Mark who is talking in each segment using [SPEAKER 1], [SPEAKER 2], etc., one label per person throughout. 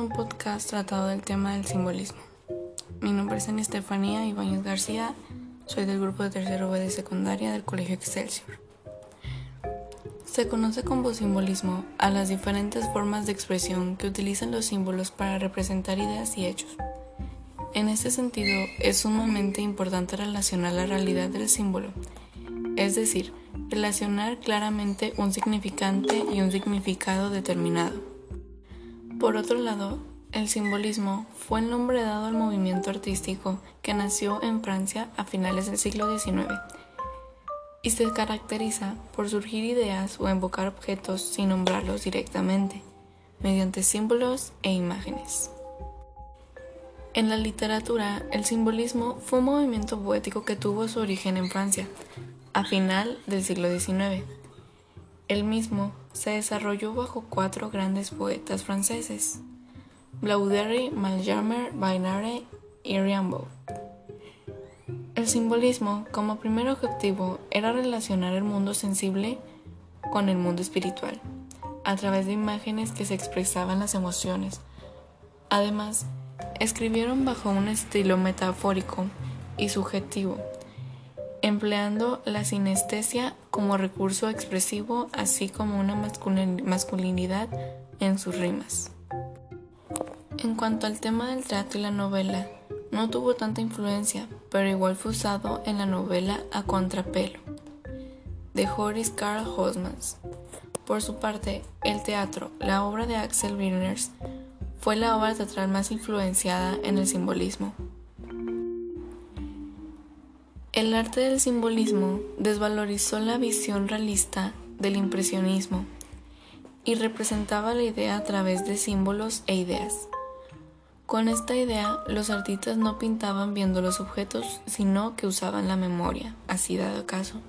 [SPEAKER 1] un podcast tratado del tema del simbolismo. Mi nombre es Ana Estefanía Ibáñez García, soy del grupo de tercero B de secundaria del Colegio Excelsior. Se conoce como simbolismo a las diferentes formas de expresión que utilizan los símbolos para representar ideas y hechos. En este sentido, es sumamente importante relacionar la realidad del símbolo, es decir, relacionar claramente un significante y un significado determinado. Por otro lado, el simbolismo fue el nombre dado al movimiento artístico que nació en Francia a finales del siglo XIX y se caracteriza por surgir ideas o invocar objetos sin nombrarlos directamente, mediante símbolos e imágenes. En la literatura, el simbolismo fue un movimiento poético que tuvo su origen en Francia, a final del siglo XIX. El mismo se desarrolló bajo cuatro grandes poetas franceses, Blaudry, Mallarmé, Bainare y Rimbaud. El simbolismo, como primer objetivo, era relacionar el mundo sensible con el mundo espiritual, a través de imágenes que se expresaban las emociones. Además, escribieron bajo un estilo metafórico y subjetivo, empleando la sinestesia como recurso expresivo, así como una masculinidad en sus rimas. En cuanto al tema del teatro y la novela, no tuvo tanta influencia, pero igual fue usado en la novela A Contrapelo, de Horace Carl Hosmans. Por su parte, el teatro, la obra de Axel Wirners, fue la obra teatral más influenciada en el simbolismo. El arte del simbolismo desvalorizó la visión realista del impresionismo y representaba la idea a través de símbolos e ideas. Con esta idea, los artistas no pintaban viendo los objetos, sino que usaban la memoria, así dado caso.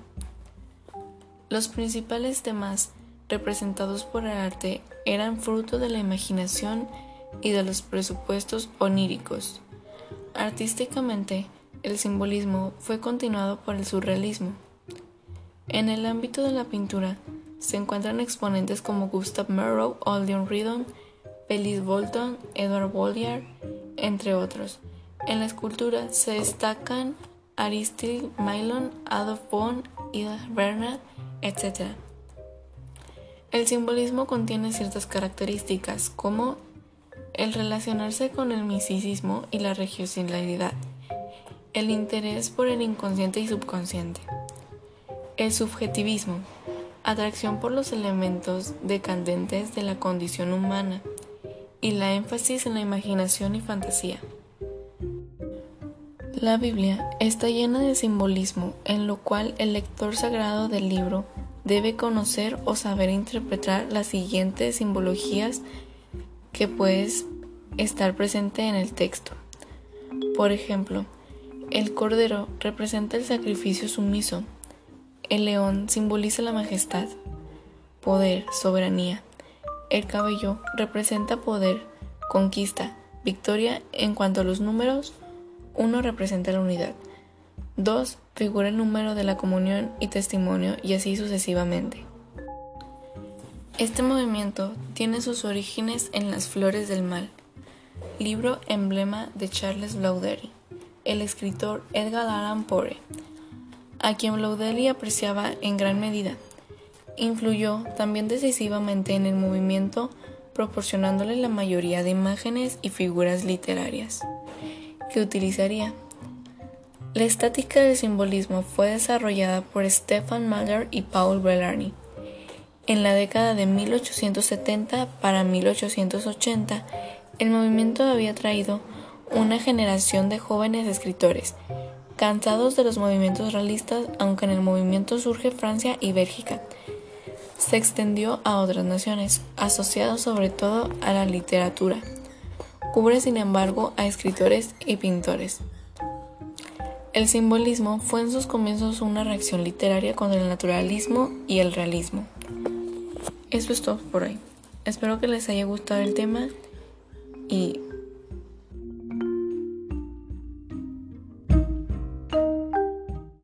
[SPEAKER 1] Los principales temas representados por el arte eran fruto de la imaginación y de los presupuestos oníricos. Artísticamente, el simbolismo fue continuado por el surrealismo. En el ámbito de la pintura se encuentran exponentes como Gustav Merow, Aldion Riddon, Félix Bolton, Edward Bolliard, entre otros. En la escultura se destacan Aristide Mylon, Adolf Bohn, Ida Bernard, etc. El simbolismo contiene ciertas características como el relacionarse con el misticismo y la religiosidad, el interés por el inconsciente y subconsciente. El subjetivismo. Atracción por los elementos decadentes de la condición humana y la énfasis en la imaginación y fantasía. La Biblia está llena de simbolismo en lo cual el lector sagrado del libro debe conocer o saber interpretar las siguientes simbologías que puedes estar presente en el texto. Por ejemplo, el cordero representa el sacrificio sumiso. El león simboliza la majestad, poder, soberanía. El cabello representa poder, conquista, victoria. En cuanto a los números, uno representa la unidad. Dos figura el número de la comunión y testimonio y así sucesivamente. Este movimiento tiene sus orígenes en Las Flores del Mal, libro emblema de Charles Blaudery el escritor Edgar Allan Poe, a quien Blaudelli apreciaba en gran medida. Influyó también decisivamente en el movimiento, proporcionándole la mayoría de imágenes y figuras literarias que utilizaría. La estática del simbolismo fue desarrollada por Stefan Mahler y Paul Bellarny. En la década de 1870 para 1880, el movimiento había traído una generación de jóvenes escritores, cansados de los movimientos realistas, aunque en el movimiento surge Francia y Bélgica. Se extendió a otras naciones, asociado sobre todo a la literatura. Cubre sin embargo a escritores y pintores. El simbolismo fue en sus comienzos una reacción literaria contra el naturalismo y el realismo. Eso es todo por hoy. Espero que les haya gustado el tema y